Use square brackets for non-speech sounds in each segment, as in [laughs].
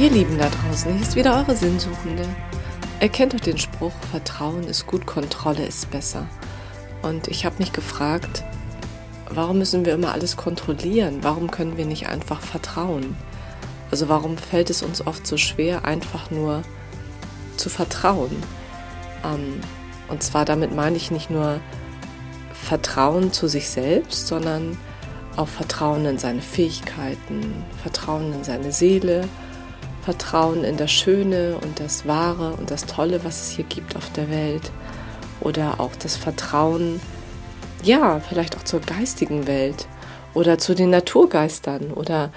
Ihr Lieben da draußen, hier ist wieder eure Sinnsuchende. Erkennt euch den Spruch, Vertrauen ist gut, Kontrolle ist besser. Und ich habe mich gefragt, warum müssen wir immer alles kontrollieren? Warum können wir nicht einfach vertrauen? Also warum fällt es uns oft so schwer, einfach nur zu vertrauen? Ähm, und zwar damit meine ich nicht nur Vertrauen zu sich selbst, sondern auch Vertrauen in seine Fähigkeiten, Vertrauen in seine Seele, Vertrauen in das Schöne und das Wahre und das Tolle, was es hier gibt auf der Welt. Oder auch das Vertrauen, ja, vielleicht auch zur geistigen Welt oder zu den Naturgeistern oder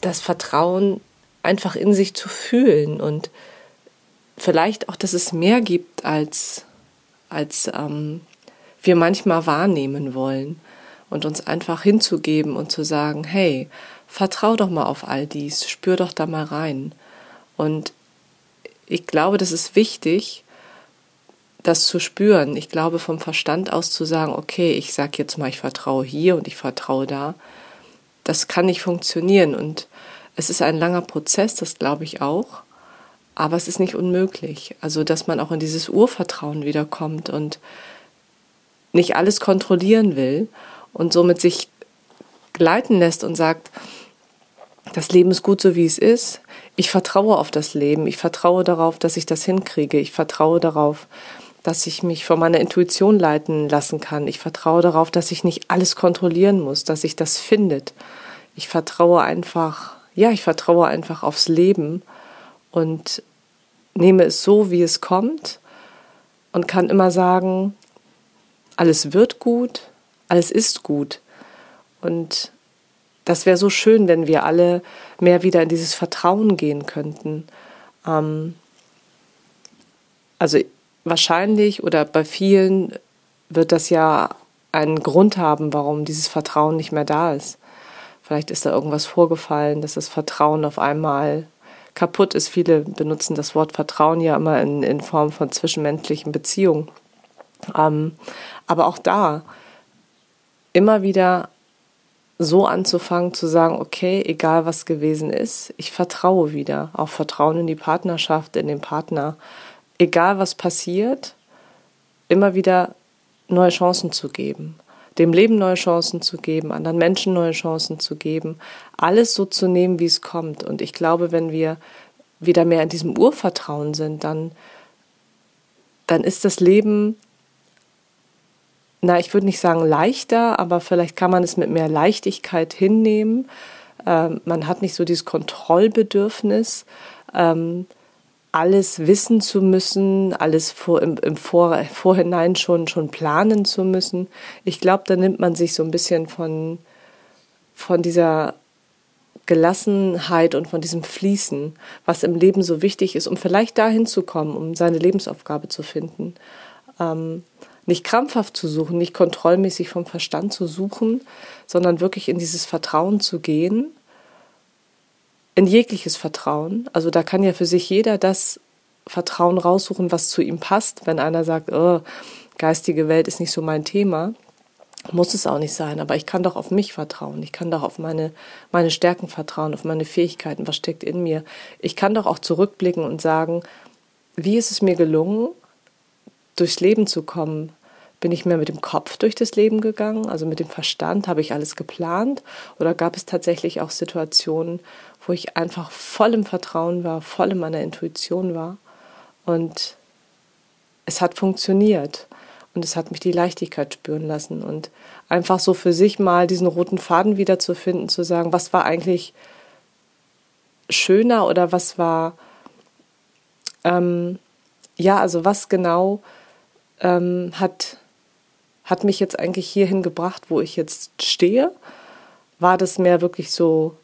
das Vertrauen einfach in sich zu fühlen und vielleicht auch, dass es mehr gibt, als, als ähm, wir manchmal wahrnehmen wollen und uns einfach hinzugeben und zu sagen, hey, vertrau doch mal auf all dies, spür doch da mal rein. Und ich glaube, das ist wichtig, das zu spüren. Ich glaube, vom Verstand aus zu sagen, okay, ich sag jetzt mal, ich vertraue hier und ich vertraue da, das kann nicht funktionieren. Und es ist ein langer Prozess, das glaube ich auch. Aber es ist nicht unmöglich. Also, dass man auch in dieses Urvertrauen wiederkommt und nicht alles kontrollieren will und somit sich gleiten lässt und sagt, das Leben ist gut so wie es ist. Ich vertraue auf das Leben. Ich vertraue darauf, dass ich das hinkriege. Ich vertraue darauf, dass ich mich von meiner Intuition leiten lassen kann. Ich vertraue darauf, dass ich nicht alles kontrollieren muss, dass sich das findet. Ich vertraue einfach, ja, ich vertraue einfach aufs Leben und nehme es so, wie es kommt und kann immer sagen, alles wird gut, alles ist gut. Und das wäre so schön, wenn wir alle mehr wieder in dieses Vertrauen gehen könnten. Ähm, also wahrscheinlich oder bei vielen wird das ja einen Grund haben, warum dieses Vertrauen nicht mehr da ist. Vielleicht ist da irgendwas vorgefallen, dass das Vertrauen auf einmal kaputt ist. Viele benutzen das Wort Vertrauen ja immer in, in Form von zwischenmenschlichen Beziehungen. Ähm, aber auch da immer wieder so anzufangen zu sagen, okay, egal was gewesen ist, ich vertraue wieder, auch Vertrauen in die Partnerschaft, in den Partner, egal was passiert, immer wieder neue Chancen zu geben, dem Leben neue Chancen zu geben, anderen Menschen neue Chancen zu geben, alles so zu nehmen, wie es kommt. Und ich glaube, wenn wir wieder mehr in diesem Urvertrauen sind, dann, dann ist das Leben na, ich würde nicht sagen leichter, aber vielleicht kann man es mit mehr Leichtigkeit hinnehmen. Ähm, man hat nicht so dieses Kontrollbedürfnis, ähm, alles wissen zu müssen, alles vor, im, im vor, [laughs] Vorhinein schon, schon planen zu müssen. Ich glaube, da nimmt man sich so ein bisschen von, von dieser Gelassenheit und von diesem Fließen, was im Leben so wichtig ist, um vielleicht dahin zu kommen, um seine Lebensaufgabe zu finden. Ähm, nicht krampfhaft zu suchen, nicht kontrollmäßig vom Verstand zu suchen, sondern wirklich in dieses Vertrauen zu gehen, in jegliches Vertrauen. Also da kann ja für sich jeder das Vertrauen raussuchen, was zu ihm passt. Wenn einer sagt, oh, geistige Welt ist nicht so mein Thema, muss es auch nicht sein. Aber ich kann doch auf mich vertrauen. Ich kann doch auf meine, meine Stärken vertrauen, auf meine Fähigkeiten. Was steckt in mir? Ich kann doch auch zurückblicken und sagen, wie ist es mir gelungen, durchs Leben zu kommen, bin ich mehr mit dem Kopf durch das Leben gegangen, also mit dem Verstand, habe ich alles geplant. Oder gab es tatsächlich auch Situationen, wo ich einfach voll im Vertrauen war, voll in meiner Intuition war. Und es hat funktioniert. Und es hat mich die Leichtigkeit spüren lassen. Und einfach so für sich mal diesen roten Faden wiederzufinden, zu sagen, was war eigentlich schöner oder was war, ähm, ja, also was genau ähm, hat, hat mich jetzt eigentlich hierhin gebracht, wo ich jetzt stehe? War das mehr wirklich so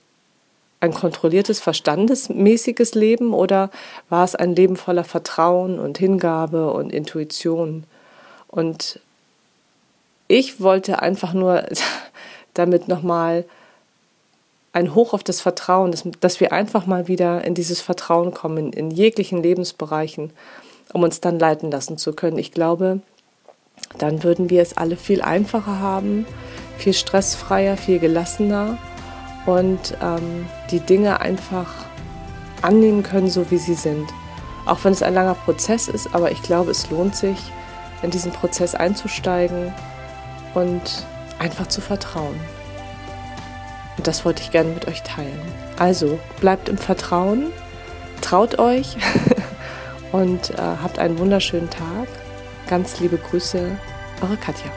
ein kontrolliertes, verstandesmäßiges Leben oder war es ein Leben voller Vertrauen und Hingabe und Intuition? Und ich wollte einfach nur [laughs] damit nochmal ein Hoch auf das Vertrauen, dass, dass wir einfach mal wieder in dieses Vertrauen kommen, in, in jeglichen Lebensbereichen um uns dann leiten lassen zu können. Ich glaube, dann würden wir es alle viel einfacher haben, viel stressfreier, viel gelassener und ähm, die Dinge einfach annehmen können, so wie sie sind. Auch wenn es ein langer Prozess ist, aber ich glaube, es lohnt sich, in diesen Prozess einzusteigen und einfach zu vertrauen. Und das wollte ich gerne mit euch teilen. Also bleibt im Vertrauen, traut euch [laughs] und äh, habt einen wunderschönen Tag. Ganz liebe Grüße, eure Katja.